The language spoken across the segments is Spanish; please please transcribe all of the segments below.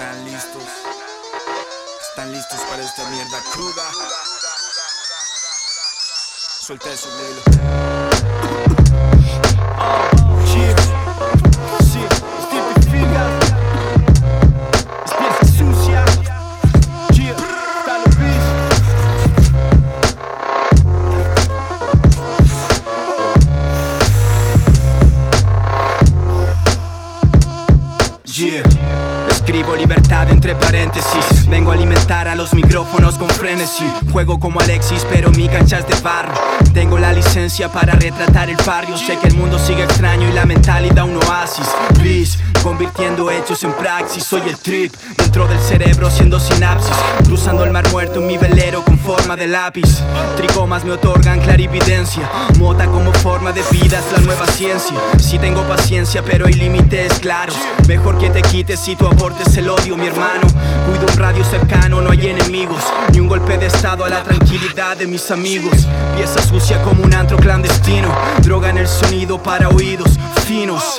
¿Están listos? ¿Están listos para esta mierda cruda? Suelta eso, Lilo. Yeah. Escribo libertad entre paréntesis. Vengo a alimentar a los micrófonos con frenesí. Juego como Alexis, pero mi cancha es de barro. Tengo la licencia para retratar el barrio. Sé que el mundo sigue extraño y la mentalidad un oasis. Convirtiendo hechos en praxis. Soy el trip dentro del cerebro, haciendo sinapsis. Cruzando el mar muerto en mi velero con forma de lápiz. Tricomas me otorgan clarividencia. Mota como forma de vida es la nueva ciencia. Si tengo paciencia, pero hay límites claros. Mejor que te quites si tú abortes el odio, mi hermano. Cuido un radio cercano, no hay enemigos. Ni un golpe de estado a la tranquilidad de mis amigos. Pieza sucia como un antro clandestino. Droga en el sonido para oídos finos.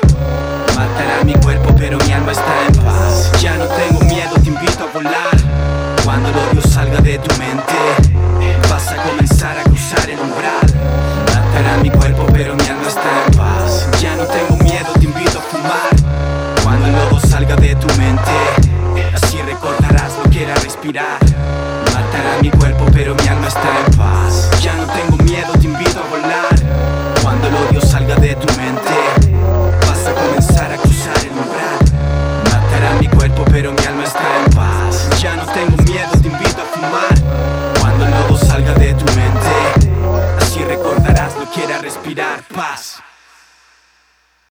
Matará mi pero mi alma está en paz. Ya no tengo miedo, te invito a volar. Cuando el odio salga de tu mente, vas a comenzar a cruzar el umbral. Matará mi cuerpo, pero mi alma está en paz. Ya no tengo miedo, te invito a fumar. Cuando el lobo salga de tu mente, así recordarás lo que era respirar. de tu mente. Así recordarás lo que era respirar paz.